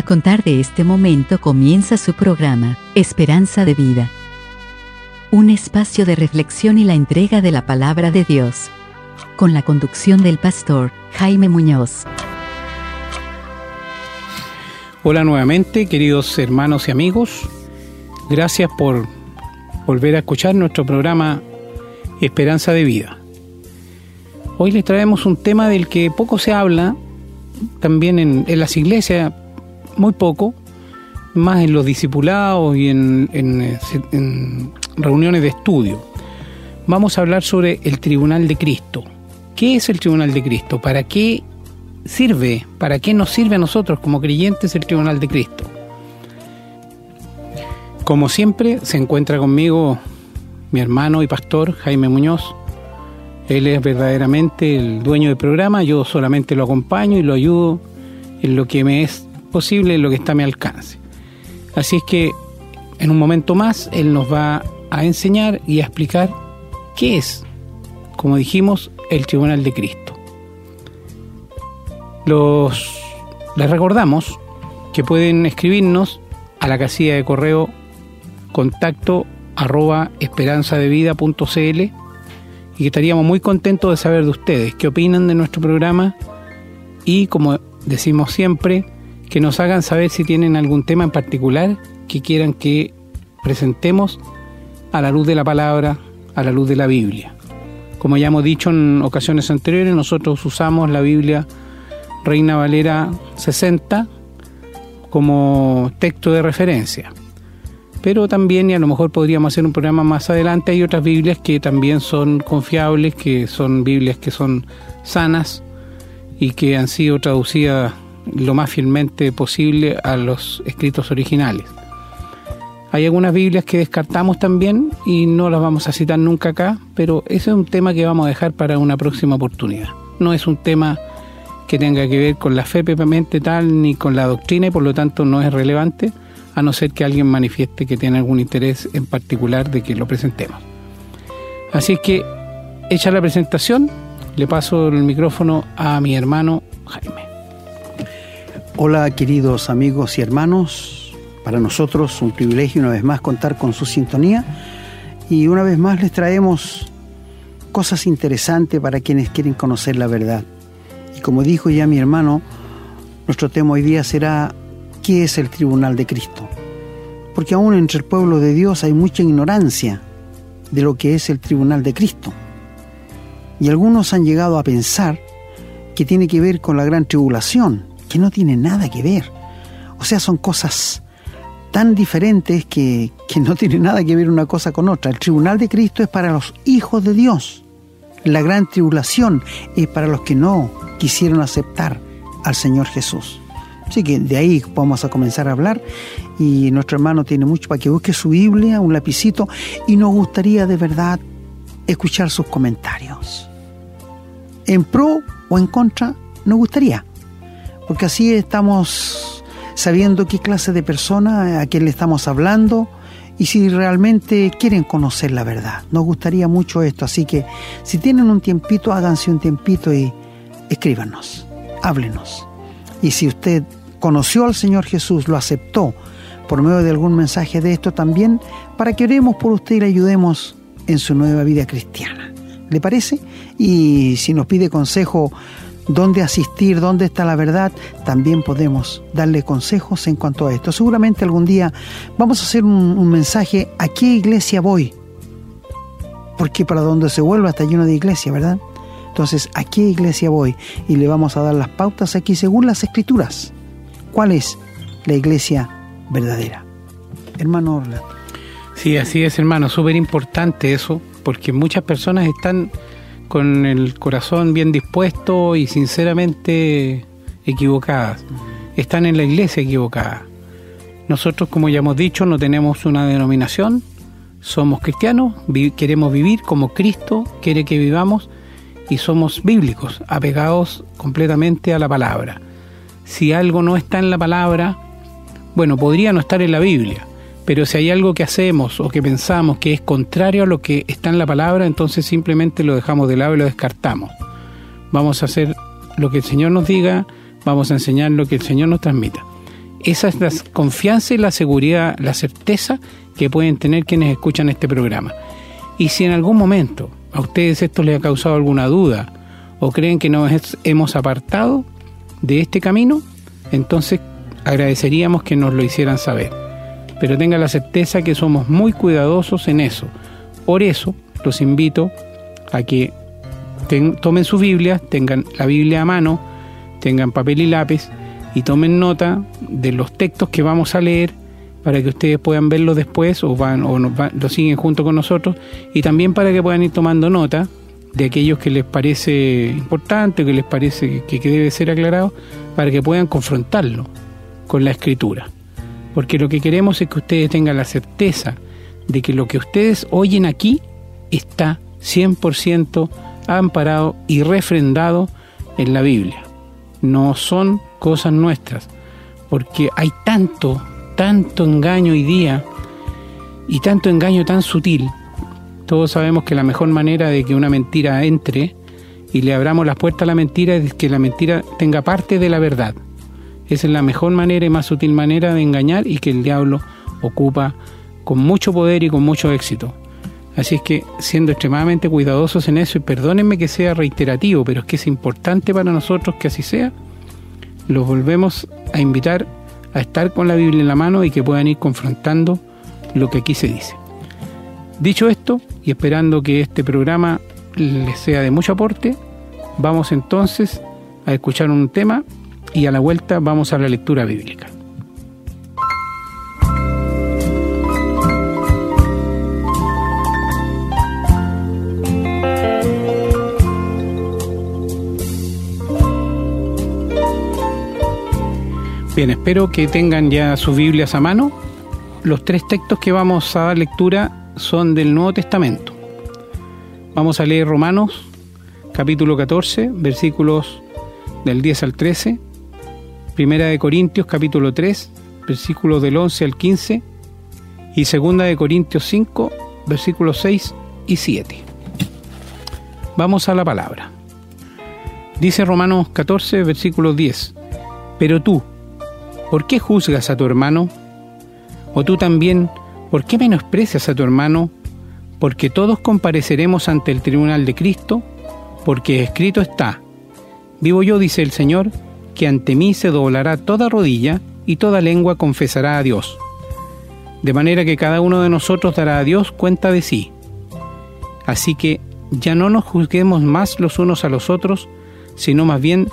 A contar de este momento comienza su programa, Esperanza de Vida. Un espacio de reflexión y la entrega de la palabra de Dios. Con la conducción del pastor Jaime Muñoz. Hola nuevamente, queridos hermanos y amigos. Gracias por volver a escuchar nuestro programa Esperanza de Vida. Hoy les traemos un tema del que poco se habla, también en, las iglesias, muy poco, más en los discipulados y en, reuniones de estudio. Vamos a hablar sobre el Tribunal de Cristo. ¿Qué es el Tribunal de Cristo? ¿Para qué sirve? ¿Para qué nos sirve a nosotros como creyentes el Tribunal de Cristo? Como siempre, se encuentra conmigo mi hermano y pastor Jaime Muñoz. Él es verdaderamente el dueño del programa, yo solamente lo acompaño y lo ayudo en lo que me es posible, lo que está a mi alcance. Así es que en un momento más Él nos va a enseñar y a explicar qué es, como dijimos, el Tribunal de Cristo. Los, les recordamos que pueden escribirnos a la casilla de correo contacto arroba esperanzadevida.cl y que estaríamos muy contentos de saber de ustedes qué opinan de nuestro programa y como decimos siempre, que nos hagan saber si tienen algún tema en particular que quieran que presentemos a la luz de la palabra, a la luz de la Biblia. Como ya hemos dicho en ocasiones anteriores, nosotros usamos la Biblia Reina Valera 60 como texto de referencia. Pero también, y a lo mejor podríamos hacer un programa más adelante, hay otras Biblias que también son confiables, que son Biblias que son sanas y que han sido traducidas lo más fielmente posible a los escritos originales. Hay algunas Biblias que descartamos también y no las vamos a citar nunca acá, pero ese es un tema que vamos a dejar para una próxima oportunidad. No es un tema que tenga que ver con la fe propiamente tal ni con la doctrina y por lo tanto no es relevante, a no ser que alguien manifieste que tiene algún interés en particular de que lo presentemos. Así que, hecha la presentación, le paso el micrófono a mi hermano Jaime. Hola queridos amigos y hermanos, para nosotros un privilegio una vez más contar con su sintonía y una vez más les traemos cosas interesantes para quienes quieren conocer la verdad. Y como dijo ya mi hermano, nuestro tema hoy día será ¿qué es el tribunal de Cristo? Porque aún entre el pueblo de Dios hay mucha ignorancia de lo que es el tribunal de Cristo. Y algunos han llegado a pensar que tiene que ver con la gran tribulación, que no tiene nada que ver. O sea, son cosas tan diferentes que, que no tiene nada que ver una cosa con otra. El tribunal de Cristo es para los hijos de Dios. La gran tribulación es para los que no quisieron aceptar al Señor Jesús. Así que de ahí vamos a comenzar a hablar y nuestro hermano tiene mucho para que busque su Biblia, un lapicito y nos gustaría de verdad escuchar sus comentarios. En pro o en contra, nos gustaría, porque así estamos sabiendo qué clase de persona a quién le estamos hablando y si realmente quieren conocer la verdad. Nos gustaría mucho esto, así que si tienen un tiempito, háganse un tiempito y escríbanos, háblenos. Y si usted conoció al Señor Jesús, lo aceptó por medio de algún mensaje de esto también, para que oremos por usted y le ayudemos en su nueva vida cristiana. ¿Le parece? Y si nos pide consejo dónde asistir, dónde está la verdad, también podemos darle consejos en cuanto a esto. Seguramente algún día vamos a hacer un, mensaje, ¿a qué iglesia voy? Porque para donde se vuelva está lleno de iglesia, ¿verdad? Entonces, ¿a qué iglesia voy? Y le vamos a dar las pautas aquí según las escrituras. ¿Cuál es la iglesia verdadera? Hermano Orlando. Sí, así es, hermano. Súper importante eso, porque muchas personas están con el corazón bien dispuesto y sinceramente equivocadas. Están en la iglesia equivocada. Nosotros, como ya hemos dicho, no tenemos una denominación, somos cristianos, queremos vivir como Cristo quiere que vivamos y somos bíblicos, apegados completamente a la palabra. Si algo no está en la palabra, bueno, podría no estar en la Biblia, pero si hay algo que hacemos o que pensamos que es contrario a lo que está en la palabra, entonces simplemente lo dejamos de lado y lo descartamos. Vamos a hacer lo que el Señor nos diga, vamos a enseñar lo que el Señor nos transmita. Esa es la confianza y la seguridad, la certeza que pueden tener quienes escuchan este programa. Y si en algún momento a ustedes esto les ha causado alguna duda o creen que nos hemos apartado de este camino, entonces agradeceríamos que nos lo hicieran saber. Pero tengan la certeza que somos muy cuidadosos en eso. Por eso los invito a que tomen su Biblia, tengan la Biblia a mano, tengan papel y lápiz y tomen nota de los textos que vamos a leer para que ustedes puedan verlo después o, van, o lo siguen junto con nosotros y también para que puedan ir tomando nota de aquellos que les parece importante, que les parece que debe ser aclarado, para que puedan confrontarlo con la escritura. Porque lo que queremos es que ustedes tengan la certeza de que lo que ustedes oyen aquí está 100% amparado y refrendado en la Biblia. No son cosas nuestras, porque hay tanto, tanto engaño hoy día y tanto engaño tan sutil. Todos sabemos que la mejor manera de que una mentira entre y le abramos las puertas a la mentira es que la mentira tenga parte de la verdad. Esa es la mejor manera y más sutil manera de engañar y que el diablo ocupa con mucho poder y con mucho éxito. Así es que siendo extremadamente cuidadosos en eso, y perdónenme que sea reiterativo, pero es que es importante para nosotros que así sea, los volvemos a invitar a estar con la Biblia en la mano y que puedan ir confrontando lo que aquí se dice. Dicho esto, y esperando que este programa les sea de mucho aporte, vamos entonces a escuchar un tema y a la vuelta vamos a la lectura bíblica. Bien, espero que tengan ya sus Biblias a mano. Los tres textos que vamos a dar lectura son del Nuevo Testamento. Vamos a leer Romanos capítulo 14, versículos del 10 al 13. Primera de Corintios capítulo 3, versículos del 11 al 15. Y Segunda de Corintios 5, versículos 6 y 7. Vamos a la palabra. Dice Romanos 14, versículo 10. Pero tú, ¿por qué juzgas a tu hermano? ¿O tú también, por qué menosprecias a tu hermano? Porque todos compareceremos ante el tribunal de Cristo, porque escrito está, vivo yo, dice el Señor, que ante mí se doblará toda rodilla y toda lengua confesará a Dios. De manera que cada uno de nosotros dará a Dios cuenta de sí. Así que ya no nos juzguemos más los unos a los otros, sino más bien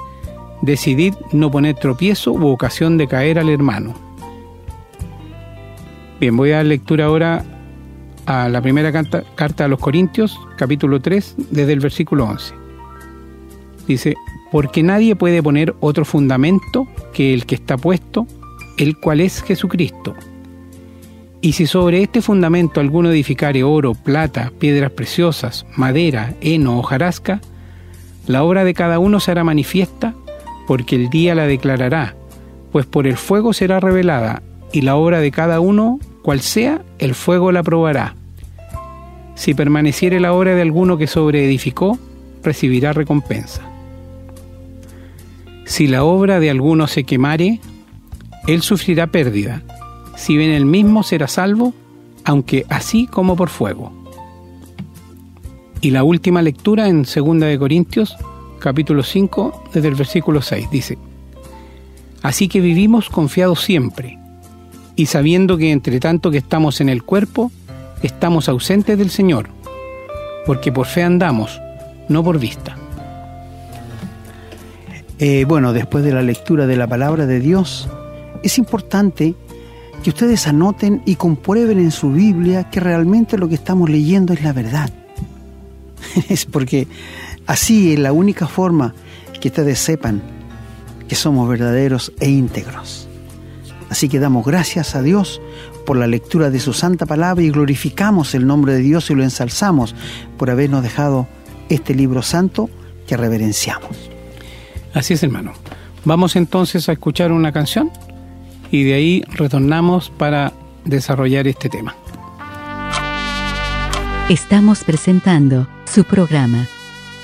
decidid no poner tropiezo u ocasión de caer al hermano. Bien, voy a dar lectura ahora a la primera carta, carta a los Corintios, capítulo 3, desde el versículo 11. Dice, porque nadie puede poner otro fundamento que el que está puesto, el cual es Jesucristo. Y si sobre este fundamento alguno edificare oro, plata, piedras preciosas, madera, heno o jarasca, la obra de cada uno será manifiesta, porque el día la declarará, pues por el fuego será revelada, y la obra de cada uno, cual sea, el fuego la probará. Si permaneciere la obra de alguno que sobreedificó, recibirá recompensa. Si la obra de alguno se quemare, él sufrirá pérdida. Si bien el mismo será salvo, aunque así como por fuego. Y la última lectura en 2 de Corintios capítulo 5, desde el versículo 6. Dice, Así que vivimos confiados siempre, y sabiendo que entre tanto que estamos en el cuerpo, estamos ausentes del Señor, porque por fe andamos, no por vista. Eh, bueno, después de la lectura de la palabra de Dios, es importante que ustedes anoten y comprueben en su Biblia que realmente lo que estamos leyendo es la verdad. es porque Así es la única forma que ustedes sepan que somos verdaderos e íntegros. Así que damos gracias a Dios por la lectura de su santa palabra y glorificamos el nombre de Dios y lo ensalzamos por habernos dejado este libro santo que reverenciamos. Así es, hermano. Vamos entonces a escuchar una canción y de ahí retornamos para desarrollar este tema. Estamos presentando su programa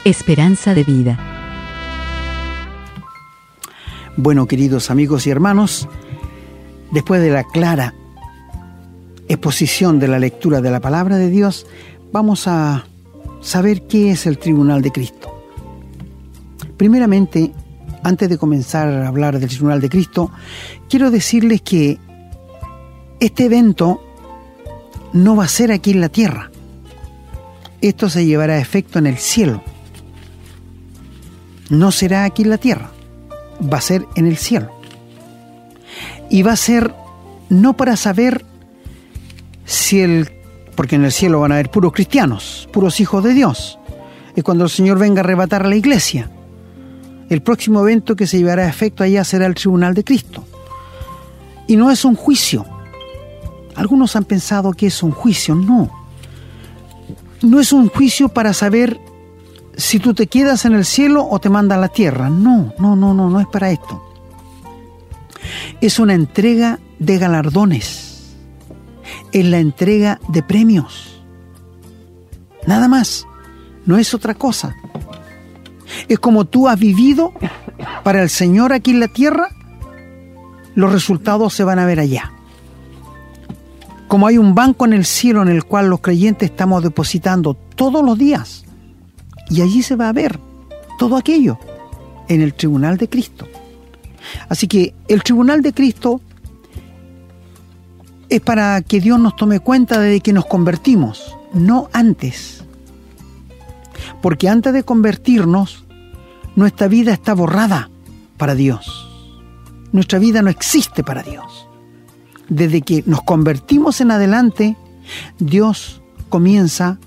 Esperanza de vida. Bueno, queridos amigos y hermanos, después de la clara exposición de la lectura de la palabra de Dios, vamos a saber qué es el tribunal de Cristo. Primeramente, antes de comenzar a hablar del tribunal de Cristo, quiero decirles que este evento no va a ser aquí en la tierra. Esto se llevará a efecto en el cielo. No será aquí en la tierra, va a ser en el cielo. Y va a ser no para saber si el... porque en el cielo van a haber puros cristianos, puros hijos de Dios. Es cuando el Señor venga a arrebatar a la iglesia. El próximo evento que se llevará a efecto allá será el tribunal de Cristo. Y no es un juicio. Algunos han pensado que es un juicio. No. No es un juicio para saber si tú te quedas en el cielo o te manda a la tierra. No, no, no, no, no es para esto. Es una entrega de galardones. Es la entrega de premios. Nada más. No es otra cosa. Es como tú has vivido para el Señor aquí en la tierra, los resultados se van a ver allá. Como hay un banco en el cielo en el cual los creyentes estamos depositando todos los días, y allí se va a ver todo aquello en el tribunal de Cristo. Así que el tribunal de Cristo es para que Dios nos tome cuenta de que nos convertimos, no antes. Porque antes de convertirnos, nuestra vida está borrada para Dios. Nuestra vida no existe para Dios. Desde que nos convertimos en adelante, Dios comienza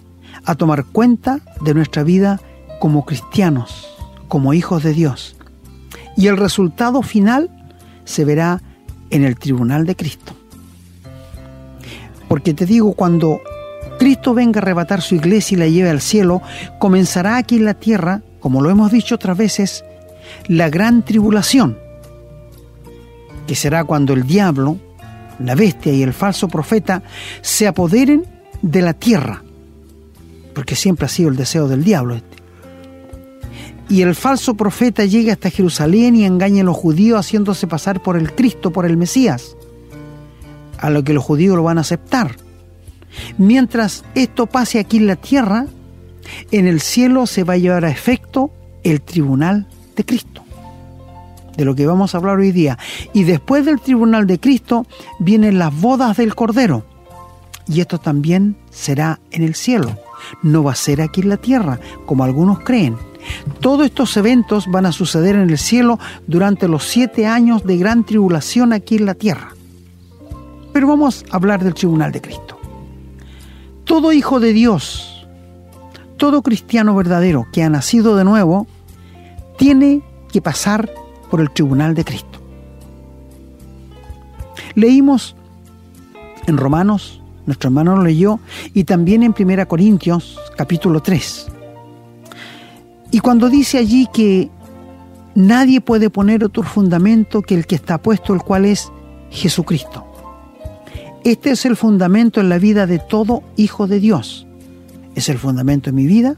a tomar cuenta de nuestra vida como cristianos, como hijos de Dios. Y el resultado final se verá en el tribunal de Cristo. Porque te digo, cuando Cristo venga a arrebatar su iglesia y la lleve al cielo, comenzará aquí en la tierra, como lo hemos dicho otras veces, la gran tribulación, que será cuando el diablo, la bestia y el falso profeta se apoderen de la tierra porque siempre ha sido el deseo del diablo este. Y el falso profeta llega hasta Jerusalén y engaña a los judíos haciéndose pasar por el Cristo, por el Mesías, a lo que los judíos lo van a aceptar. Mientras esto pase aquí en la tierra, en el cielo se va a llevar a efecto el tribunal de Cristo, de lo que vamos a hablar hoy día. Y después del tribunal de Cristo vienen las bodas del Cordero. Y esto también será en el cielo no va a ser aquí en la tierra, como algunos creen. Todos estos eventos van a suceder en el cielo durante los siete años de gran tribulación aquí en la tierra. Pero vamos a hablar del tribunal de Cristo. Todo hijo de Dios, todo cristiano verdadero que ha nacido de nuevo, tiene que pasar por el tribunal de Cristo. Leímos en Romanos nuestro hermano lo leyó, y también en 1 Corintios capítulo 3. Y cuando dice allí que nadie puede poner otro fundamento que el que está puesto, el cual es Jesucristo. Este es el fundamento en la vida de todo hijo de Dios. Es el fundamento de mi vida,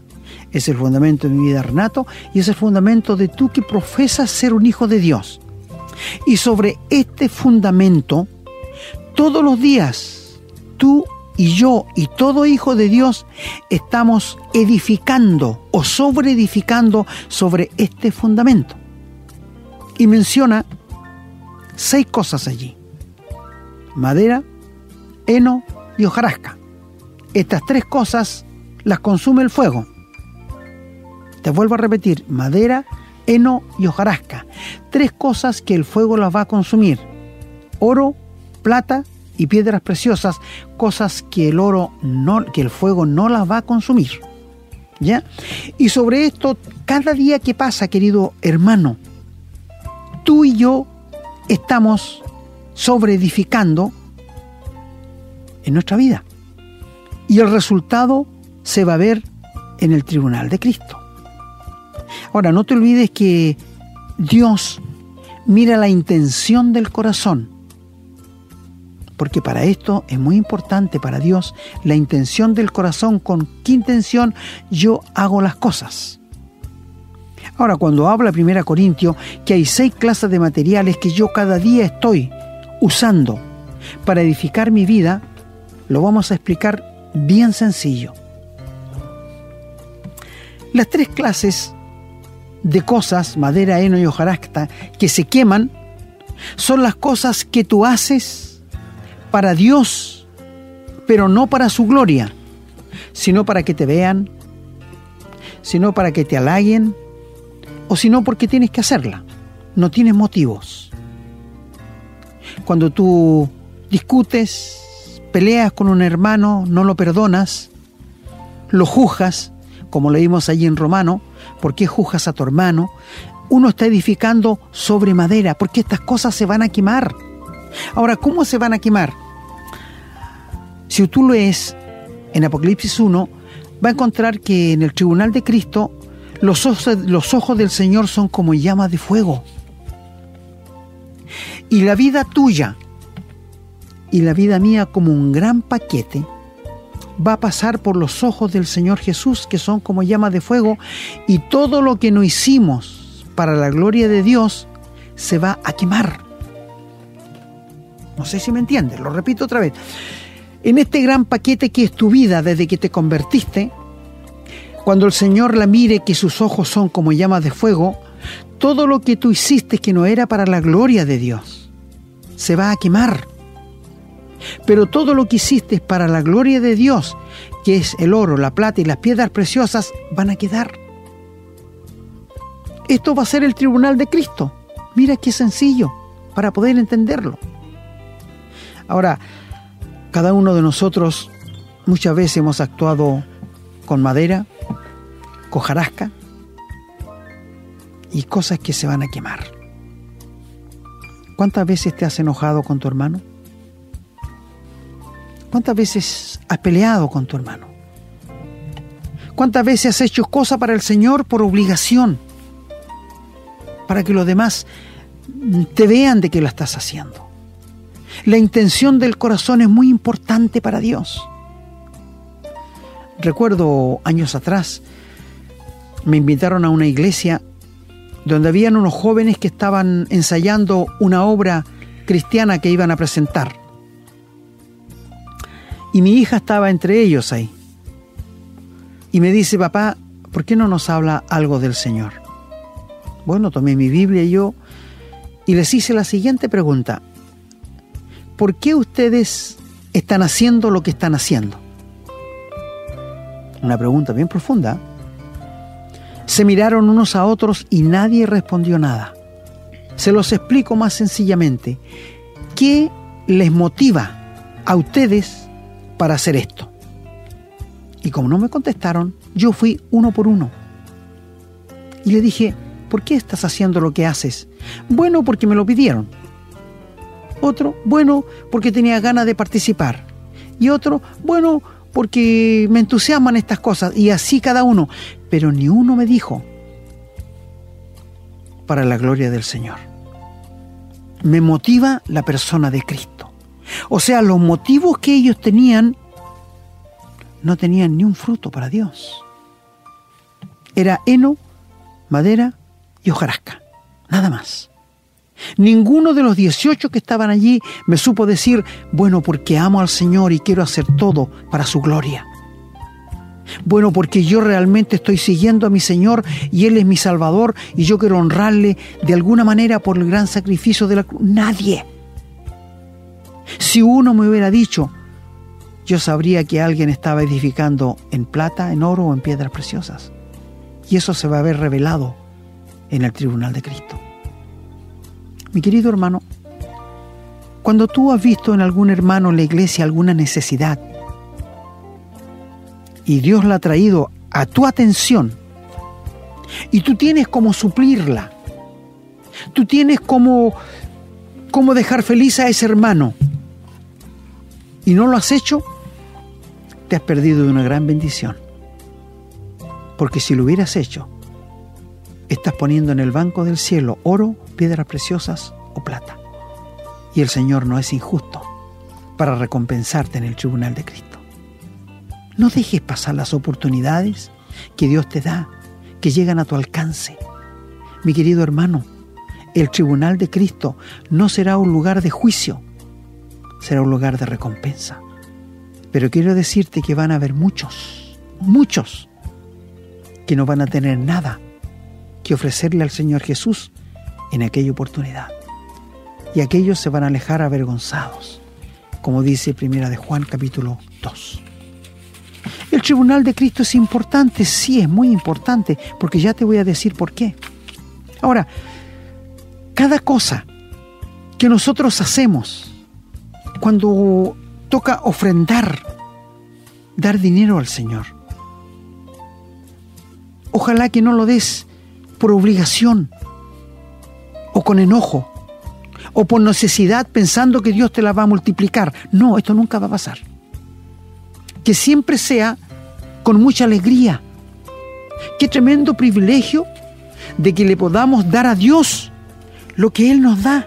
es el fundamento de mi vida Renato y es el fundamento de tú que profesas ser un hijo de Dios. Y sobre este fundamento, todos los días tú y yo y todo hijo de Dios estamos edificando o sobre edificando sobre este fundamento. Y menciona seis cosas allí. Madera, heno y hojarasca. Estas tres cosas las consume el fuego. Te vuelvo a repetir, madera, heno y hojarasca. Tres cosas que el fuego las va a consumir. Oro, plata y piedras preciosas, cosas que el oro no, que el fuego no las va a consumir. ¿Ya? Y sobre esto, cada día que pasa, querido hermano, tú y yo estamos sobre edificando en nuestra vida. Y el resultado se va a ver en el tribunal de Cristo. Ahora, no te olvides que Dios mira la intención del corazón porque para esto es muy importante para Dios la intención del corazón, con qué intención yo hago las cosas. Ahora, cuando habla Primera Corintio que hay seis clases de materiales que yo cada día estoy usando para edificar mi vida, lo vamos a explicar bien sencillo. Las tres clases de cosas, madera, heno y hojarasca, que se queman, son las cosas que tú haces para Dios, pero no para su gloria, sino para que te vean, sino para que te halaguen, o sino porque tienes que hacerla. No tienes motivos. Cuando tú discutes, peleas con un hermano, no lo perdonas, lo juzgas, como leímos allí en Romano, ¿por qué juzgas a tu hermano? Uno está edificando sobre madera, porque estas cosas se van a quemar. Ahora, ¿cómo se van a quemar? Si tú lees en Apocalipsis 1, va a encontrar que en el tribunal de Cristo los ojos, los ojos del Señor son como llamas de fuego. Y la vida tuya y la vida mía como un gran paquete va a pasar por los ojos del Señor Jesús, que son como llamas de fuego, y todo lo que no hicimos para la gloria de Dios se va a quemar. No sé si me entiendes, lo repito otra vez. En este gran paquete que es tu vida desde que te convertiste, cuando el Señor la mire que sus ojos son como llamas de fuego, todo lo que tú hiciste que no era para la gloria de Dios se va a quemar. Pero todo lo que hiciste para la gloria de Dios, que es el oro, la plata y las piedras preciosas, van a quedar. Esto va a ser el tribunal de Cristo. Mira qué sencillo para poder entenderlo. Ahora, cada uno de nosotros muchas veces hemos actuado con madera, cojarasca y cosas que se van a quemar. ¿Cuántas veces te has enojado con tu hermano? ¿Cuántas veces has peleado con tu hermano? ¿Cuántas veces has hecho cosas para el Señor por obligación? Para que los demás te vean de que lo estás haciendo. La intención del corazón es muy importante para Dios. Recuerdo años atrás, me invitaron a una iglesia donde habían unos jóvenes que estaban ensayando una obra cristiana que iban a presentar. Y mi hija estaba entre ellos ahí. Y me dice, papá, ¿por qué no nos habla algo del Señor? Bueno, tomé mi Biblia y yo y les hice la siguiente pregunta. ¿Por qué ustedes están haciendo lo que están haciendo? Una pregunta bien profunda. Se miraron unos a otros y nadie respondió nada. Se los explico más sencillamente. ¿Qué les motiva a ustedes para hacer esto. Y como no me contestaron, yo fui uno por uno. Y le dije, ¿por qué estás haciendo lo que haces? Bueno, porque me lo pidieron. Otro, bueno, porque tenía ganas de participar. Y otro, bueno, porque me entusiasman estas cosas. Y así cada uno. Pero ni uno me dijo, para la gloria del Señor. Me motiva la persona de Cristo. O sea, los motivos que ellos tenían no tenían ni un fruto para Dios. Era heno, madera y hojarasca, nada más. Ninguno de los 18 que estaban allí me supo decir, bueno, porque amo al Señor y quiero hacer todo para su gloria. Bueno, porque yo realmente estoy siguiendo a mi Señor y Él es mi Salvador y yo quiero honrarle de alguna manera por el gran sacrificio de la cruz. Nadie. Si uno me hubiera dicho, yo sabría que alguien estaba edificando en plata, en oro o en piedras preciosas. Y eso se va a ver revelado en el tribunal de Cristo. Mi querido hermano, cuando tú has visto en algún hermano en la iglesia alguna necesidad y Dios la ha traído a tu atención y tú tienes como suplirla, tú tienes como, como dejar feliz a ese hermano, y no lo has hecho, te has perdido de una gran bendición. Porque si lo hubieras hecho, estás poniendo en el banco del cielo oro, piedras preciosas o plata. Y el Señor no es injusto para recompensarte en el tribunal de Cristo. No dejes pasar las oportunidades que Dios te da, que llegan a tu alcance. Mi querido hermano, el tribunal de Cristo no será un lugar de juicio, será un lugar de recompensa. Pero quiero decirte que van a haber muchos, muchos, que no van a tener nada que ofrecerle al Señor Jesús en aquella oportunidad. Y aquellos se van a alejar avergonzados, como dice Primera de Juan capítulo 2. El tribunal de Cristo es importante, sí, es muy importante, porque ya te voy a decir por qué. Ahora, cada cosa que nosotros hacemos cuando toca ofrendar, dar dinero al Señor, ojalá que no lo des por obligación o con enojo o por necesidad pensando que Dios te la va a multiplicar. No, esto nunca va a pasar. Que siempre sea con mucha alegría. Qué tremendo privilegio de que le podamos dar a Dios lo que Él nos da.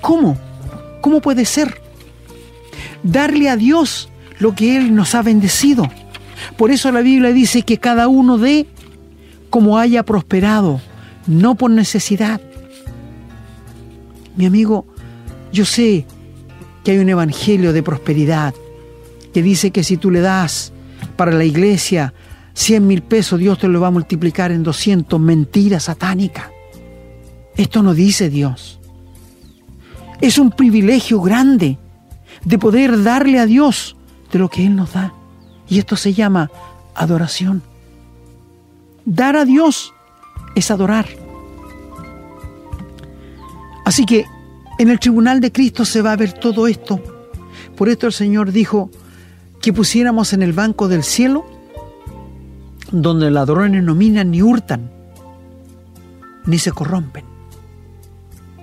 ¿Cómo? ¿Cómo puede ser? Darle a Dios lo que Él nos ha bendecido. Por eso la Biblia dice que cada uno dé como haya prosperado, no por necesidad. Mi amigo, yo sé que hay un evangelio de prosperidad que dice que si tú le das para la iglesia 100 mil pesos, Dios te lo va a multiplicar en 200. Mentira satánica. Esto no dice Dios. Es un privilegio grande de poder darle a Dios de lo que Él nos da. Y esto se llama adoración. Dar a Dios es adorar. Así que en el tribunal de Cristo se va a ver todo esto. Por esto el Señor dijo que pusiéramos en el banco del cielo, donde ladrones no minan ni hurtan, ni se corrompen.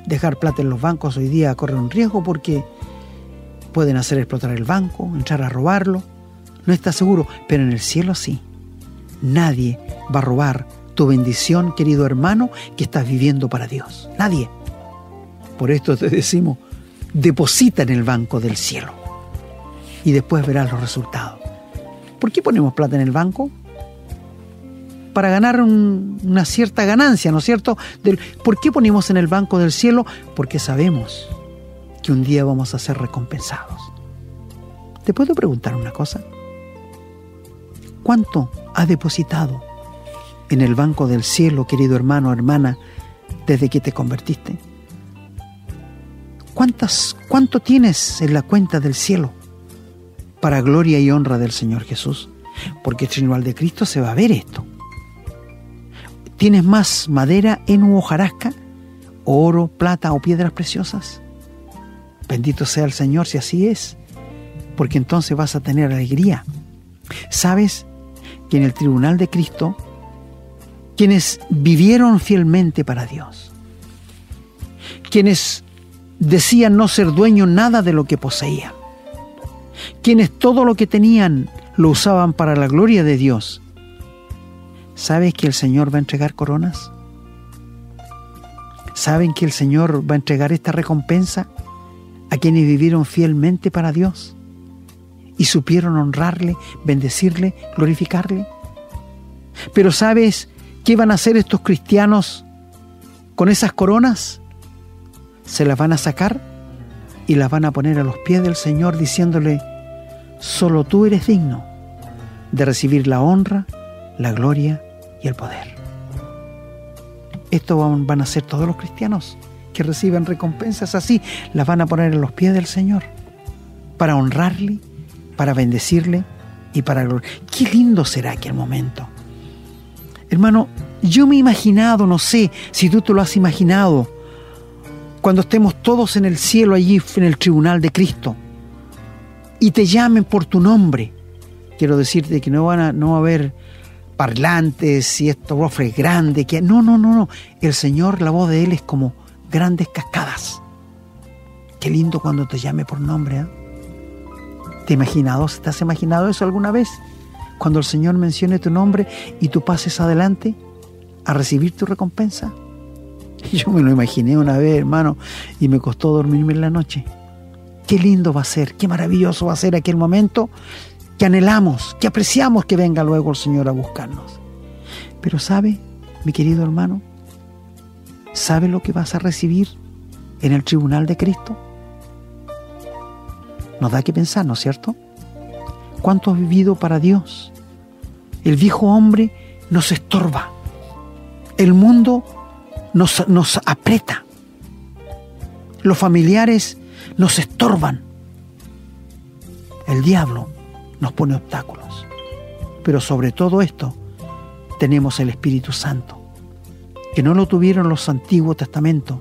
Dejar plata en los bancos hoy día corre un riesgo porque pueden hacer explotar el banco, entrar a robarlo. No está seguro, pero en el cielo sí. Nadie va a robar tu bendición, querido hermano, que estás viviendo para Dios. Nadie. Por esto te decimos, deposita en el banco del cielo y después verás los resultados. ¿Por qué ponemos plata en el banco? Para ganar una cierta ganancia, ¿no es cierto? ¿Por qué ponemos en el banco del cielo? Porque sabemos que un día vamos a ser recompensados. ¿Te puedo preguntar una cosa? ¿Cuánto has depositado en el banco del cielo, querido hermano hermana, desde que te convertiste? ¿Cuántas, ¿Cuánto tienes en la cuenta del cielo para gloria y honra del Señor Jesús? Porque el Tribunal de Cristo se va a ver esto. ¿Tienes más madera en un hojarasca? ¿Oro, plata o piedras preciosas? Bendito sea el Señor si así es, porque entonces vas a tener alegría. ¿Sabes que en el tribunal de Cristo, quienes vivieron fielmente para Dios, quienes decían no ser dueños nada de lo que poseían, quienes todo lo que tenían lo usaban para la gloria de Dios, ¿sabes que el Señor va a entregar coronas? ¿Saben que el Señor va a entregar esta recompensa a quienes vivieron fielmente para Dios y supieron honrarle, bendecirle, glorificarle? Pero ¿sabes qué van a hacer estos cristianos con esas coronas? se las van a sacar y las van a poner a los pies del Señor diciéndole, solo tú eres digno de recibir la honra, la gloria y el poder. Esto van a ser todos los cristianos que reciban recompensas así, las van a poner a los pies del Señor para honrarle, para bendecirle y para. Qué lindo será aquel momento. Hermano, yo me he imaginado, no sé si tú te lo has imaginado, cuando estemos todos en el cielo allí en el tribunal de Cristo y te llamen por tu nombre. Quiero decirte que no van a, no va a haber parlantes y estos bofres grandes. Que, no, no, no, no. El Señor, la voz de Él es como grandes cascadas. Qué lindo cuando te llame por nombre. ¿eh? ¿Te imaginado, te has imaginado eso alguna vez? Cuando el Señor mencione tu nombre y tú pases adelante a recibir tu recompensa. Yo me lo imaginé una vez, hermano, y me costó dormirme en la noche. Qué lindo va a ser, qué maravilloso va a ser aquel momento que anhelamos, que apreciamos que venga luego el Señor a buscarnos. Pero sabe, mi querido hermano, ¿sabe lo que vas a recibir en el tribunal de Cristo? Nos da que pensar, ¿no es cierto? ¿Cuánto has vivido para Dios? El viejo hombre nos estorba. El mundo nos, nos aprieta. Los familiares nos estorban. El diablo nos pone obstáculos. Pero sobre todo esto tenemos el Espíritu Santo, que no lo tuvieron los antiguos testamentos,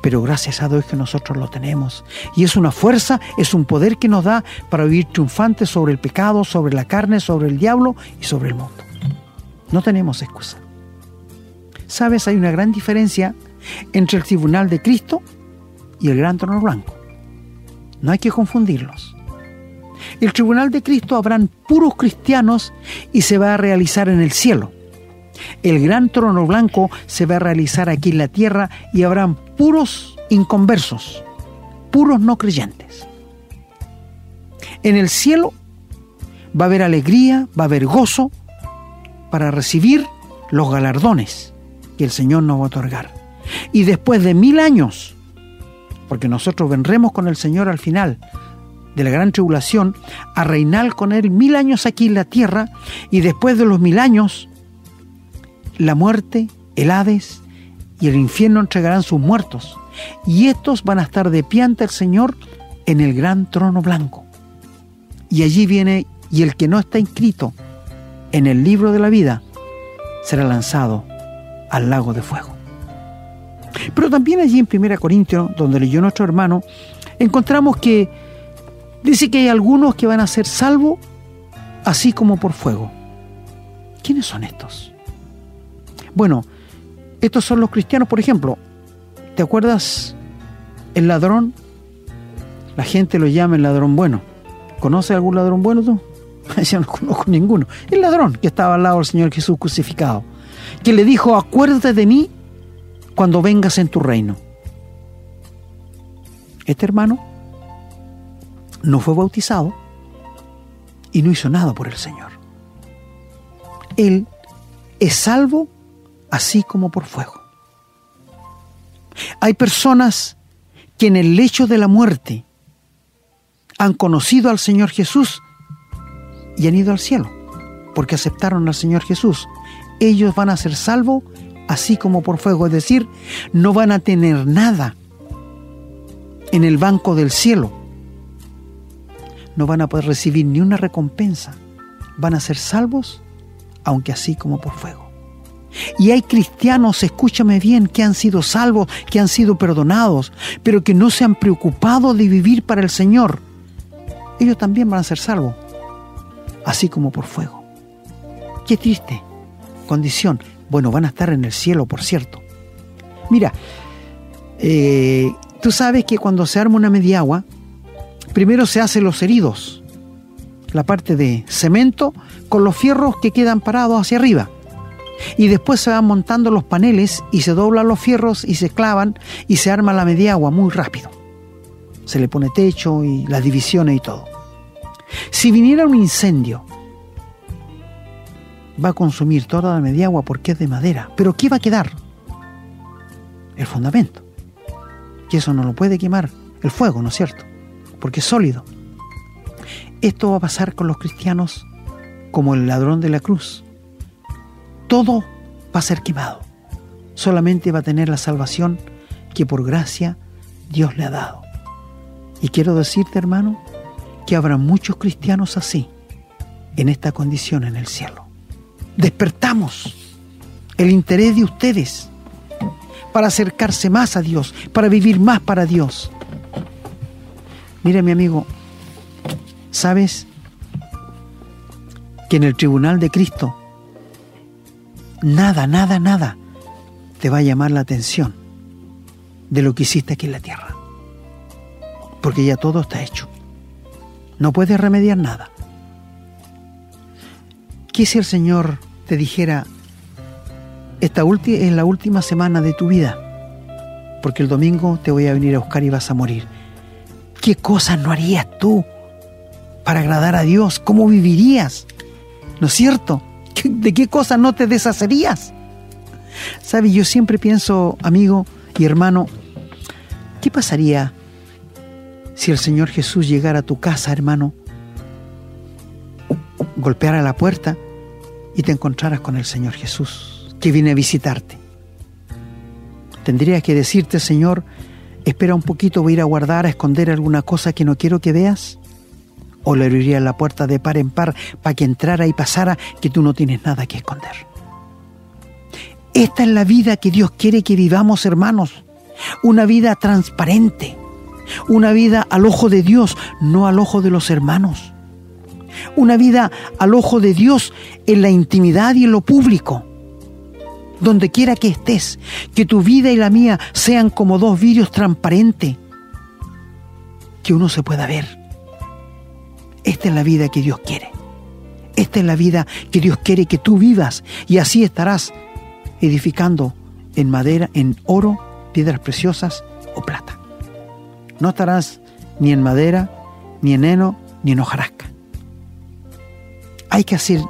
pero gracias a Dios que nosotros lo tenemos. Y es una fuerza, es un poder que nos da para vivir triunfantes sobre el pecado, sobre la carne, sobre el diablo y sobre el mundo. No tenemos excusa. Sabes, hay una gran diferencia entre el tribunal de Cristo y el gran trono blanco. No hay que confundirlos. El tribunal de Cristo habrán puros cristianos y se va a realizar en el cielo. El gran trono blanco se va a realizar aquí en la tierra y habrán puros inconversos, puros no creyentes. En el cielo va a haber alegría, va a haber gozo para recibir los galardones que el Señor nos va a otorgar. Y después de mil años, porque nosotros vendremos con el Señor al final de la gran tribulación, a reinar con Él mil años aquí en la tierra, y después de los mil años, la muerte, el Hades y el infierno entregarán sus muertos, y estos van a estar de pie ante el Señor en el gran trono blanco. Y allí viene, y el que no está inscrito en el libro de la vida, será lanzado al lago de fuego. Pero también allí en 1 Corintios, donde leyó nuestro hermano, encontramos que dice que hay algunos que van a ser salvos así como por fuego. ¿Quiénes son estos? Bueno, estos son los cristianos, por ejemplo. ¿Te acuerdas el ladrón? La gente lo llama el ladrón bueno. ¿Conoce algún ladrón bueno tú? Yo no conozco ninguno. El ladrón que estaba al lado del Señor Jesús crucificado. Que le dijo, acuérdate de mí cuando vengas en tu reino. Este hermano no fue bautizado y no hizo nada por el Señor. Él es salvo así como por fuego. Hay personas que en el lecho de la muerte han conocido al Señor Jesús y han ido al cielo, porque aceptaron al Señor Jesús. Ellos van a ser salvos así como por fuego, es decir, no van a tener nada en el banco del cielo. No van a poder recibir ni una recompensa. Van a ser salvos, aunque así como por fuego. Y hay cristianos, escúchame bien, que han sido salvos, que han sido perdonados, pero que no se han preocupado de vivir para el Señor. Ellos también van a ser salvos, así como por fuego. Qué triste condición. Bueno, van a estar en el cielo, por cierto. Mira, eh, tú sabes que cuando se arma una media agua, primero se hacen los heridos, la parte de cemento con los fierros que quedan parados hacia arriba y después se van montando los paneles y se doblan los fierros y se clavan y se arma la mediagua muy rápido. Se le pone techo y las divisiones y todo. Si viniera un incendio, va a consumir toda la mediagua porque es de madera. Pero ¿qué va a quedar? El fundamento. Y eso no lo puede quemar el fuego, ¿no es cierto? Porque es sólido. Esto va a pasar con los cristianos como el ladrón de la cruz todo va a ser quemado. Solamente va a tener la salvación que por gracia Dios le ha dado. Y quiero decirte, hermano, que habrá muchos cristianos así, en esta condición en el cielo. Despertamos el interés de ustedes para acercarse más a Dios, para vivir más para Dios. Mira, mi amigo, ¿sabes que en el tribunal de Cristo nada, nada, nada te va a llamar la atención de lo que hiciste aquí en la tierra. Porque ya todo está hecho. No puedes remediar nada. ¿Qué si el Señor te dijera, esta es la última semana de tu vida? Porque el domingo te voy a venir a buscar y vas a morir. ¿Qué cosas no harías tú para agradar a Dios? ¿Cómo vivirías? ¿No es cierto? ¿De qué cosas no te deshacerías? ¿Sabes? Yo siempre pienso, amigo y hermano, ¿qué pasaría si el Señor Jesús llegara a tu casa, hermano, golpeara la puerta y te encontraras con el Señor Jesús, que viene a visitarte. Tendría que decirte, Señor, espera un poquito, voy a ir a guardar, a esconder alguna cosa que no quiero que veas. O le abriría la puerta de par en par para que entrara y pasara que tú no tienes nada que esconder. Esta es la vida que Dios quiere que vivamos, hermanos. Una vida transparente. Una vida al ojo de Dios, no al ojo de los hermanos. Una vida al ojo de Dios en la intimidad y en lo público donde quiera que estés, que tu vida y la mía sean como dos vidrios transparentes, que uno se pueda ver. Esta es la vida que Dios quiere. Esta es la vida que Dios quiere que tú vivas y así estarás edificando en madera, en oro, piedras preciosas o plata. No estarás ni en madera, ni en heno, ni en hojarasca. Hay que hacer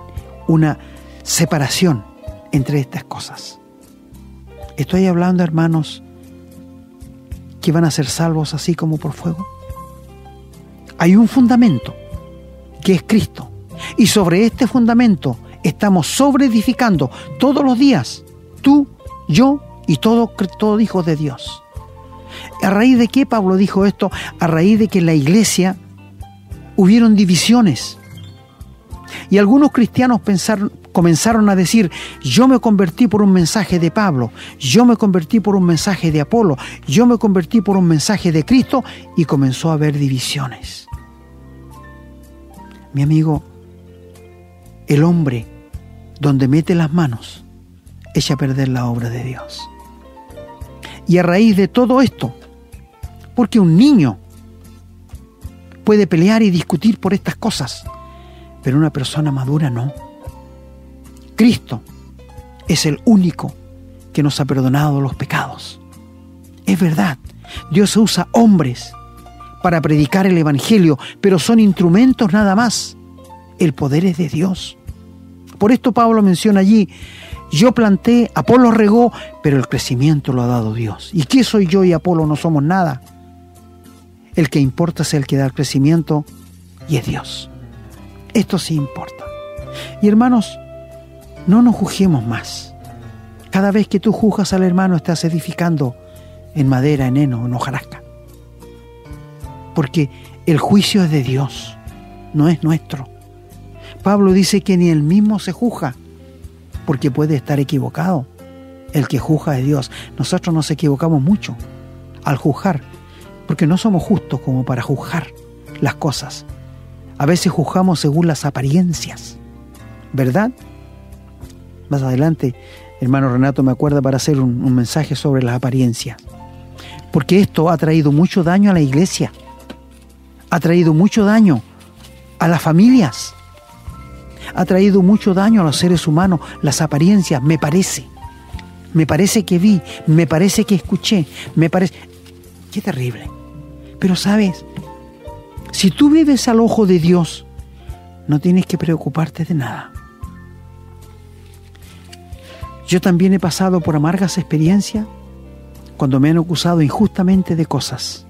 una separación entre estas cosas. Estoy hablando, hermanos, que van a ser salvos así como por fuego. Hay un fundamento, que es Cristo. Y sobre este fundamento estamos sobreedificando todos los días, tú, yo y todo, todo hijo de Dios. ¿A raíz de qué Pablo dijo esto? A raíz de que en la iglesia hubieron divisiones. Y algunos cristianos pensaron, comenzaron a decir, yo me convertí por un mensaje de Pablo, yo me convertí por un mensaje de Apolo, yo me convertí por un mensaje de Cristo y comenzó a haber divisiones. Mi amigo, el hombre donde mete las manos echa a perder la obra de Dios. Y a raíz de todo esto, porque un niño puede pelear y discutir por estas cosas, pero una persona madura no. Cristo es el único que nos ha perdonado los pecados. Es verdad, Dios usa hombres para predicar el Evangelio, pero son instrumentos nada más. El poder es de Dios. Por esto Pablo menciona allí, yo planté, Apolo regó, pero el crecimiento lo ha dado Dios. ¿Y qué soy yo y Apolo? No somos nada. El que importa es el que da el crecimiento y es Dios. Esto sí importa. Y hermanos, no nos juzguemos más. Cada vez que tú juzgas al hermano estás edificando en madera, en heno, en hojarasca. Porque el juicio es de Dios, no es nuestro. Pablo dice que ni él mismo se juzga, porque puede estar equivocado. El que juzga es Dios. Nosotros nos equivocamos mucho al juzgar, porque no somos justos como para juzgar las cosas. A veces juzgamos según las apariencias, ¿verdad? Más adelante, hermano Renato me acuerda para hacer un, mensaje sobre las apariencias. Porque esto ha traído mucho daño a la iglesia. Ha traído mucho daño a las familias. Ha traído mucho daño a los seres humanos. Las apariencias, me parece. Me parece que vi, me parece que escuché, me parece... Qué terrible. Pero sabes, si tú vives al ojo de Dios, no tienes que preocuparte de nada. Yo también he pasado por amargas experiencias cuando me han acusado injustamente de cosas.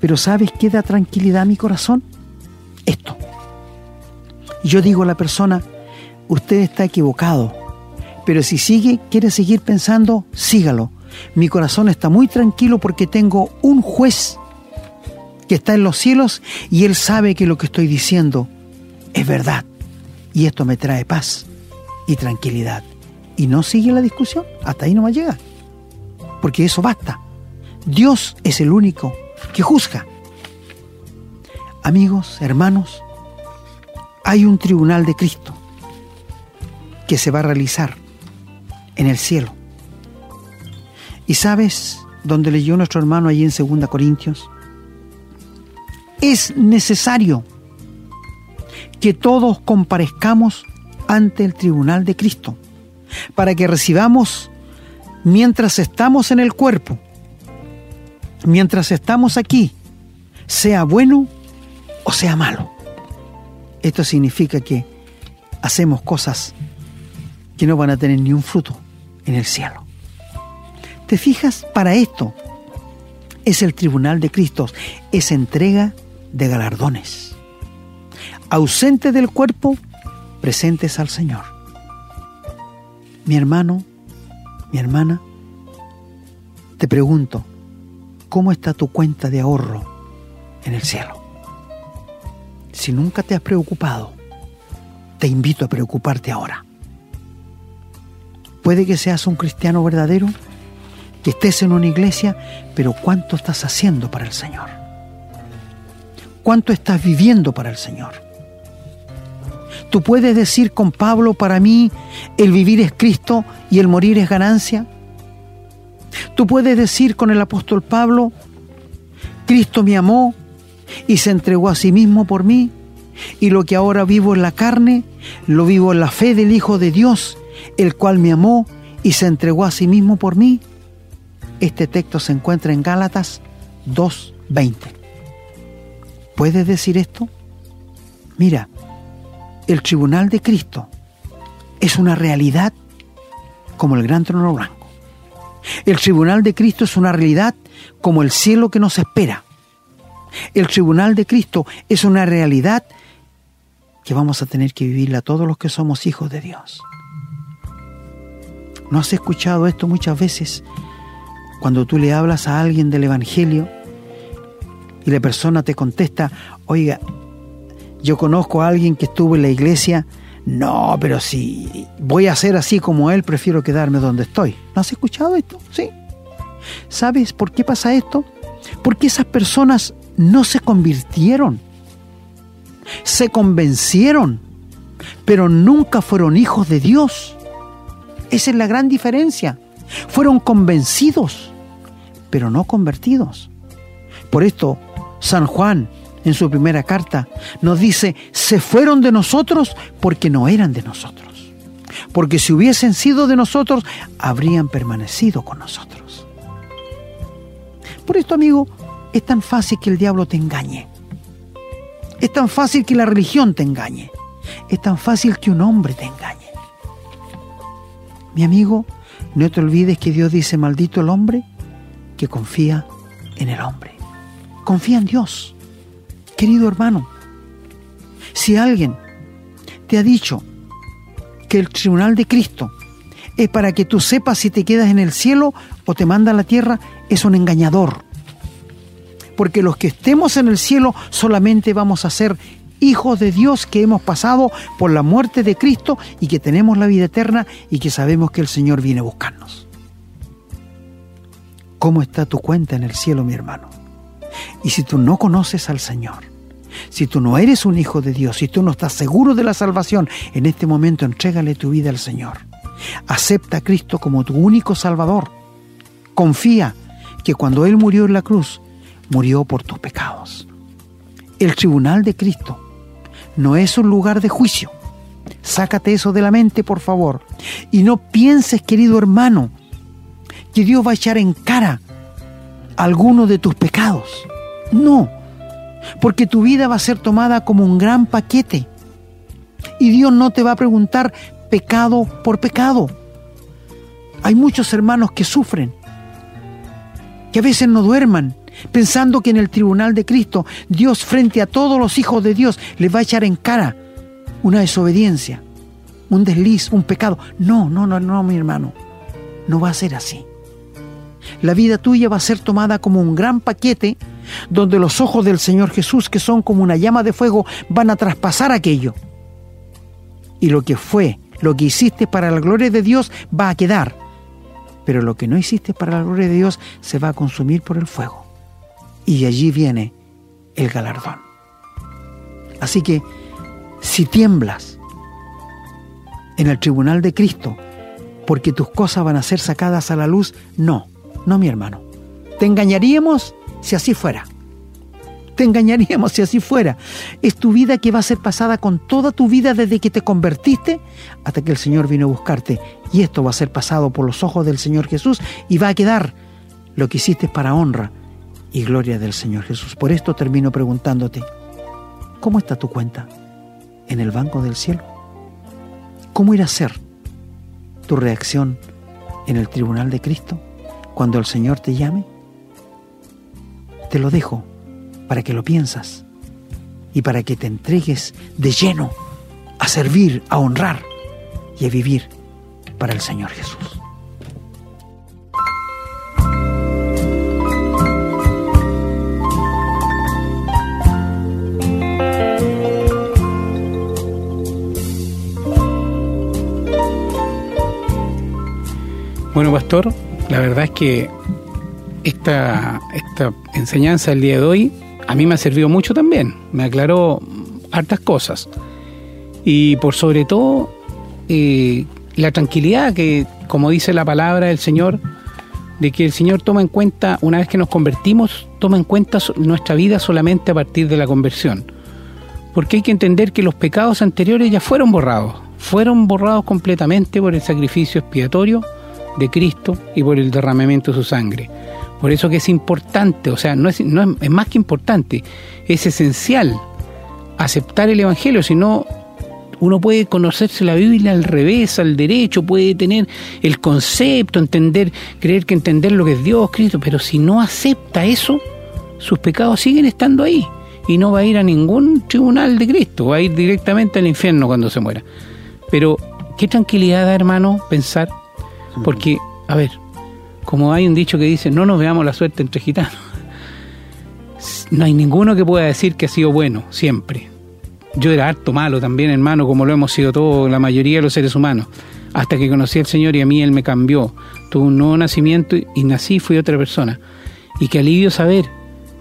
Pero ¿sabes qué da tranquilidad a mi corazón? Esto. Yo digo a la persona, usted está equivocado, pero si sigue, quiere seguir pensando, sígalo. Mi corazón está muy tranquilo porque tengo un juez que está en los cielos y él sabe que lo que estoy diciendo es verdad. Y esto me trae paz y tranquilidad y no sigue la discusión, hasta ahí no va a llegar. Porque eso basta. Dios es el único que juzga. Amigos, hermanos, hay un tribunal de Cristo que se va a realizar en el cielo. ¿Y sabes dónde leyó nuestro hermano allí en 2 Corintios? Es necesario que todos comparezcamos ante el tribunal de Cristo para que recibamos mientras estamos en el cuerpo, mientras estamos aquí, sea bueno o sea malo. Esto significa que hacemos cosas que no van a tener ni un fruto en el cielo. ¿Te fijas? Para esto, es el tribunal de Cristo, es entrega de galardones. Ausente del cuerpo, presentes al Señor. Mi hermano, mi hermana, te pregunto, ¿cómo está tu cuenta de ahorro en el cielo? Si nunca te has preocupado, te invito a preocuparte ahora. Puede que seas un cristiano verdadero, que estés en una iglesia, pero ¿cuánto estás haciendo para el Señor? ¿Cuánto estás viviendo para el Señor? Tú puedes decir con Pablo, para mí el vivir es Cristo y el morir es ganancia. Tú puedes decir con el apóstol Pablo, Cristo me amó y se entregó a sí mismo por mí, y lo que ahora vivo en la carne, lo vivo en la fe del Hijo de Dios, el cual me amó y se entregó a sí mismo por mí. Este texto se encuentra en Gálatas 2.20. ¿Puedes decir esto? Mira, el tribunal de Cristo es una realidad como el gran trono blanco. El tribunal de Cristo es una realidad como el cielo que nos espera. El tribunal de Cristo es una realidad que vamos a tener que vivirla todos los que somos hijos de Dios. ¿No has escuchado esto muchas veces cuando tú le hablas a alguien del Evangelio y la persona te contesta, oiga, yo conozco a alguien que estuvo en la iglesia, no, pero si voy a ser así como él, prefiero quedarme donde estoy. ¿No has escuchado esto? Sí. ¿Sabes por qué pasa esto? Porque esas personas no se convirtieron, se convencieron, pero nunca fueron hijos de Dios. Esa es la gran diferencia. Fueron convencidos, pero no convertidos. Por esto, San Juan, en su primera carta, nos dice, se fueron de nosotros porque no eran de nosotros. Porque si hubiesen sido de nosotros, habrían permanecido con nosotros. Por esto, amigo, es tan fácil que el diablo te engañe. Es tan fácil que la religión te engañe. Es tan fácil que un hombre te engañe. Mi amigo, no te olvides que Dios dice, maldito el hombre que confía en el hombre. Confía en Dios. Querido hermano, si alguien te ha dicho que el tribunal de Cristo es para que tú sepas si te quedas en el cielo o te manda a la tierra, es un engañador. Porque los que estemos en el cielo solamente vamos a ser hijos de Dios que hemos pasado por la muerte de Cristo y que tenemos la vida eterna y que sabemos que el Señor viene a buscarnos. ¿Cómo está tu cuenta en el cielo, mi hermano? Y si tú no conoces al Señor, si tú no eres un hijo de Dios, si tú no estás seguro de la salvación, en este momento entrégale tu vida al Señor. Acepta a Cristo como tu único Salvador. Confía que cuando Él murió en la cruz, murió por tus pecados. El tribunal de Cristo no es un lugar de juicio. Sácate eso de la mente, por favor. Y no pienses, querido hermano, que Dios va a echar en cara alguno de tus pecados. No, porque tu vida va a ser tomada como un gran paquete. Y Dios no te va a preguntar pecado por pecado. Hay muchos hermanos que sufren, que a veces no duerman, pensando que en el tribunal de Cristo Dios frente a todos los hijos de Dios les va a echar en cara una desobediencia, un desliz, un pecado. No, no, no, no, mi hermano. No va a ser así. La vida tuya va a ser tomada como un gran paquete donde los ojos del Señor Jesús, que son como una llama de fuego, van a traspasar aquello. Y lo que fue, lo que hiciste para la gloria de Dios, va a quedar. Pero lo que no hiciste para la gloria de Dios se va a consumir por el fuego y allí viene el galardón. Así que si tiemblas en el tribunal de Cristo porque tus cosas van a ser sacadas a la luz, no, no mi hermano. Te engañaríamos si así fuera. Te engañaríamos si así fuera. Es tu vida que va a ser pasada con toda tu vida desde que te convertiste hasta que el Señor vino a buscarte. Y esto va a ser pasado por los ojos del Señor Jesús y va a quedar lo que hiciste para honra y gloria del Señor Jesús. Por esto termino preguntándote, ¿cómo está tu cuenta en el banco del cielo? ¿Cómo irá a ser tu reacción en el tribunal de Cristo cuando el Señor te llame? Te lo dejo para que lo piensas y para que te entregues de lleno a servir, a honrar y a vivir para el Señor Jesús. Bueno, pastor, la verdad es que esta, esta enseñanza del día de hoy a mí me ha servido mucho también. Me aclaró hartas cosas. Y por sobre todo, eh, la tranquilidad que, como dice la palabra del Señor, de que el Señor toma en cuenta, una vez que nos convertimos, toma en cuenta nuestra vida solamente a partir de la conversión. Porque hay que entender que los pecados anteriores ya fueron borrados, fueron borrados completamente por el sacrificio expiatorio de Cristo y por el derramamiento de su sangre. Por eso que es importante, o sea, no es, no es, más que importante, es esencial aceptar el Evangelio, si no uno puede conocerse la Biblia al revés, al derecho, puede tener el concepto, entender, creer que entender lo que es Dios, Cristo, pero si no acepta eso, sus pecados siguen estando ahí y no va a ir a ningún tribunal de Cristo, va a ir directamente al infierno cuando se muera. Pero qué tranquilidad da, hermano, pensar porque, a ver, como hay un dicho que dice, no nos veamos la suerte entre gitanos. No hay ninguno que pueda decir que ha sido bueno, siempre. Yo era harto malo también, hermano, como lo hemos sido todos, la mayoría de los seres humanos. Hasta que conocí al Señor y a mí Él me cambió. Tuve un nuevo nacimiento y nací fui otra persona. Y qué alivio saber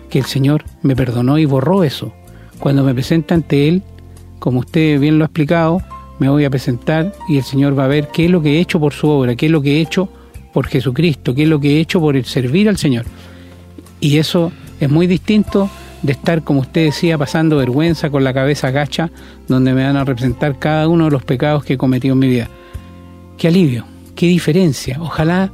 que el Señor me perdonó y borró eso. Cuando me presenta ante Él, como usted bien lo ha explicado, me voy a presentar y el Señor va a ver qué es lo que he hecho por su obra, qué es lo que he hecho por Jesucristo, qué es lo que he hecho por el servir al Señor. Y eso es muy distinto de estar, como usted decía, pasando vergüenza con la cabeza gacha, donde me van a representar cada uno de los pecados que he cometido en mi vida. Qué alivio, qué diferencia. Ojalá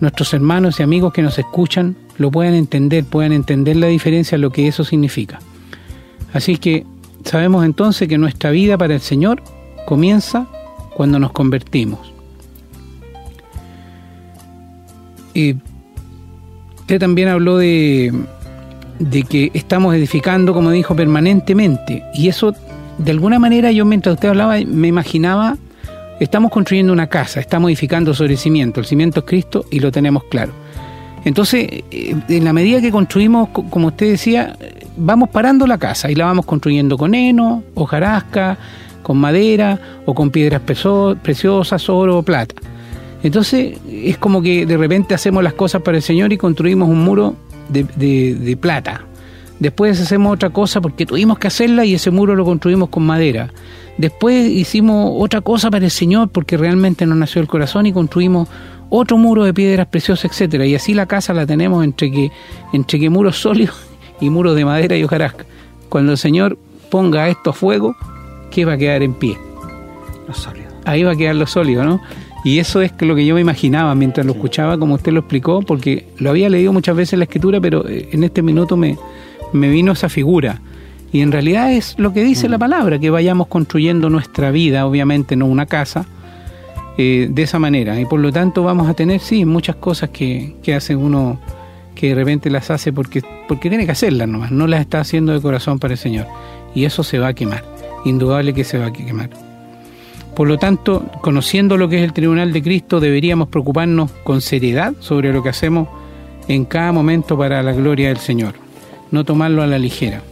nuestros hermanos y amigos que nos escuchan lo puedan entender, puedan entender la diferencia, lo que eso significa. Así que sabemos entonces que nuestra vida para el Señor comienza cuando nos convertimos. Y usted también habló de, de que estamos edificando, como dijo, permanentemente. Y eso, de alguna manera, yo mientras usted hablaba, me imaginaba, estamos construyendo una casa, estamos edificando sobre cimiento. El cimiento es Cristo y lo tenemos claro. Entonces, eh, en la medida que construimos, como usted decía, vamos parando la casa y la vamos construyendo con heno, hojarasca, con madera o con piedras preciosas, oro o plata. Entonces es como que de repente hacemos las cosas para el Señor y construimos un muro de, plata. Después hacemos otra cosa porque tuvimos que hacerla y ese muro lo construimos con madera. Después hicimos otra cosa para el Señor porque realmente nos nació el corazón y construimos otro muro de piedras preciosas, etcétera. Y así la casa la tenemos entre que, entre que muros sólidos y muros de madera y hojarasca. Cuando el Señor ponga esto a fuego, ¿qué va a quedar en pie? Lo sólido. Ahí va a quedar lo sólido, ¿no? Y eso es lo que yo me imaginaba mientras lo escuchaba, como usted lo explicó, porque lo había leído muchas veces en la escritura, pero eh, en este minuto me, me vino esa figura. Y en realidad es lo que dice la mm. palabra, que vayamos construyendo nuestra vida, obviamente no una casa, eh, de esa manera. Y por lo tanto vamos a tener, sí, muchas cosas que, que hace uno que de repente las hace porque, porque tiene que hacerlas nomás, no las está haciendo de corazón para el Señor. Y eso se va a quemar indudable que se va a quemar. Por lo tanto, conociendo lo que es el Tribunal de Cristo, deberíamos preocuparnos con seriedad sobre lo que hacemos en cada momento para la gloria del Señor, no tomarlo a la ligera.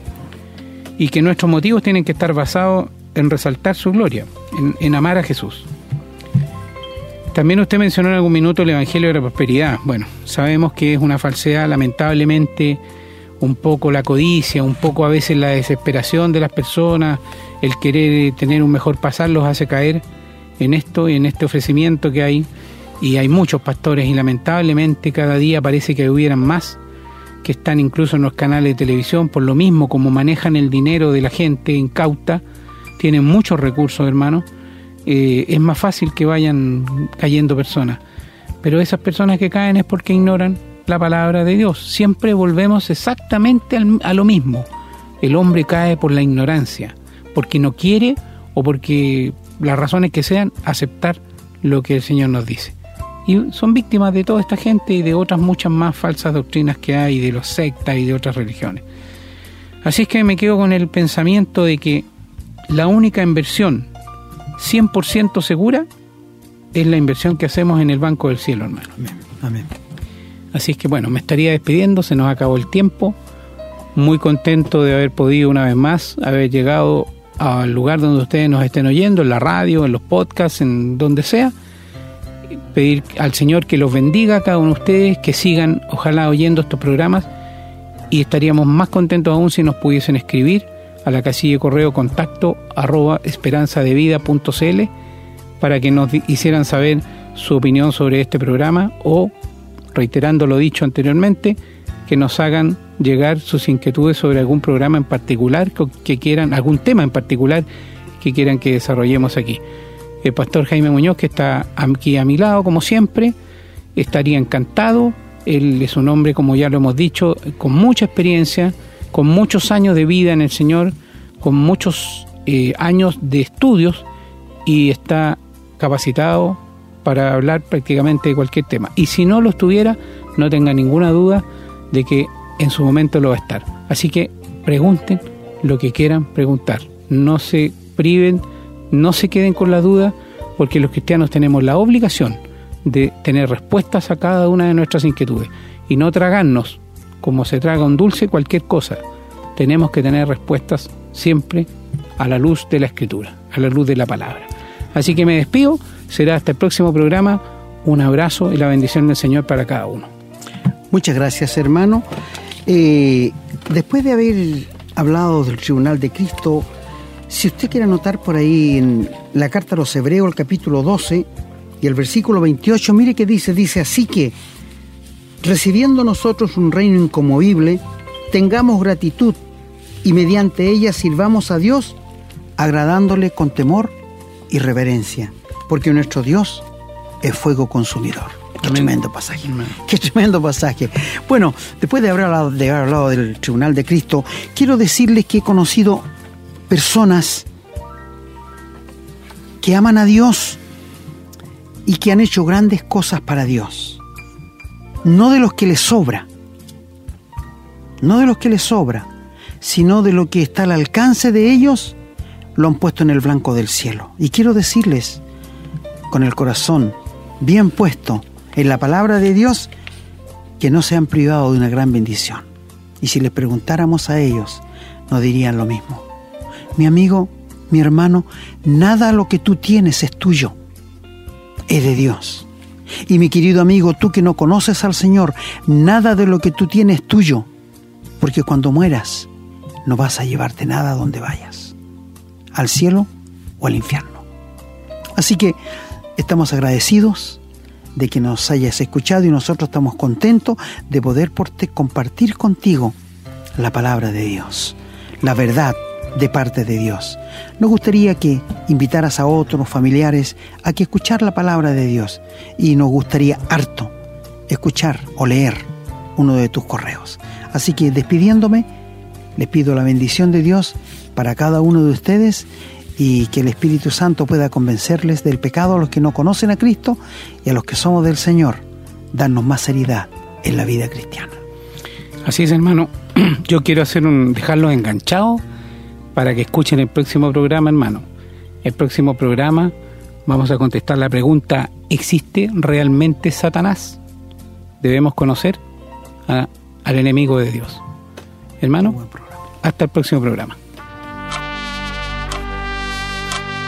Y que nuestros motivos tienen que estar basados en resaltar su gloria, en, amar a Jesús. También usted mencionó en algún minuto el Evangelio de la Prosperidad. Bueno, sabemos que es una falsedad, lamentablemente, un poco la codicia, un poco a veces la desesperación de las personas, el querer tener un mejor pasar los hace caer en esto y en este ofrecimiento que hay. Y hay muchos pastores y lamentablemente cada día parece que hubieran más que están incluso en los canales de televisión por lo mismo como manejan el dinero de la gente incauta, tienen muchos recursos hermanos, eh, es más fácil que vayan cayendo personas. Pero esas personas que caen es porque ignoran la palabra de Dios. Siempre volvemos exactamente a lo mismo. El hombre cae por la ignorancia porque no quiere o porque las razones que sean aceptar lo que el Señor nos dice. Y son víctimas de toda esta gente y de otras muchas más falsas doctrinas que hay, de los sectas y de otras religiones. Así es que me quedo con el pensamiento de que la única inversión 100% segura es la inversión que hacemos en el Banco del Cielo, hermano. Amén. Así es que bueno, me estaría despidiendo, se nos acabó el tiempo. Muy contento de haber podido una vez más haber llegado al lugar donde ustedes nos estén oyendo, en la radio, en los podcasts, en donde sea. Pedir al Señor que los bendiga a cada uno de ustedes, que sigan, ojalá, oyendo estos programas y estaríamos más contentos aún si nos pudiesen escribir a la casilla de correo contacto arroba esperanzadevida.cl para que nos hicieran saber su opinión sobre este programa o, reiterando lo dicho anteriormente, que nos hagan llegar sus inquietudes sobre algún programa en particular que quieran, algún tema en particular que quieran que desarrollemos aquí. El pastor Jaime Muñoz, que está aquí a mi lado, como siempre, estaría encantado. Él es un hombre, como ya lo hemos dicho, con mucha experiencia, con muchos años de vida en el Señor, con muchos eh, años de estudios y está capacitado para hablar prácticamente de cualquier tema. Y si no lo estuviera, no tenga ninguna duda de que en su momento lo va a estar. Así que pregunten lo que quieran preguntar. No se priven, no se queden con la duda, porque los cristianos tenemos la obligación de tener respuestas a cada una de nuestras inquietudes y no tragarnos como se traga un dulce cualquier cosa. Tenemos que tener respuestas siempre a la luz de la escritura, a la luz de la palabra. Así que me despido, será hasta el próximo programa. Un abrazo y la bendición del Señor para cada uno. Muchas gracias, hermano. Eh, después de haber hablado del Tribunal de Cristo, si usted quiere anotar por ahí en la carta a los Hebreos, el capítulo 12 y el versículo 28, mire que dice, dice así que, recibiendo nosotros un reino incomovible, tengamos gratitud y mediante ella sirvamos a Dios, agradándole con temor y reverencia, porque nuestro Dios es fuego consumidor. Qué tremendo pasaje. Qué tremendo pasaje. Bueno, después de haber, hablado, de haber hablado del Tribunal de Cristo, quiero decirles que he conocido personas que aman a Dios y que han hecho grandes cosas para Dios. No de los que les sobra, no de los que les sobra, sino de lo que está al alcance de ellos, lo han puesto en el blanco del cielo. Y quiero decirles, con el corazón bien puesto, en la palabra de Dios que no se han privado de una gran bendición. Y si les preguntáramos a ellos, nos dirían lo mismo. Mi amigo, mi hermano, nada lo que tú tienes es tuyo, es de Dios. Y mi querido amigo, tú que no conoces al Señor, nada de lo que tú tienes es tuyo, porque cuando mueras no vas a llevarte nada a donde vayas, al cielo o al infierno. Así que estamos agradecidos de que nos hayas escuchado y nosotros estamos contentos de poder compartir contigo la palabra de Dios, la verdad de parte de Dios. Nos gustaría que invitaras a otros familiares a que escuchar la palabra de Dios y nos gustaría harto escuchar o leer uno de tus correos. Así que despidiéndome, les pido la bendición de Dios para cada uno de ustedes y que el Espíritu Santo pueda convencerles del pecado a los que no conocen a Cristo y a los que somos del Señor, darnos más seriedad en la vida cristiana. Así es, hermano. Yo quiero hacer un dejarlos enganchados para que escuchen el próximo programa, hermano. El próximo programa vamos a contestar la pregunta, ¿existe realmente Satanás? Debemos conocer al enemigo de Dios. Hermano, hasta el próximo programa.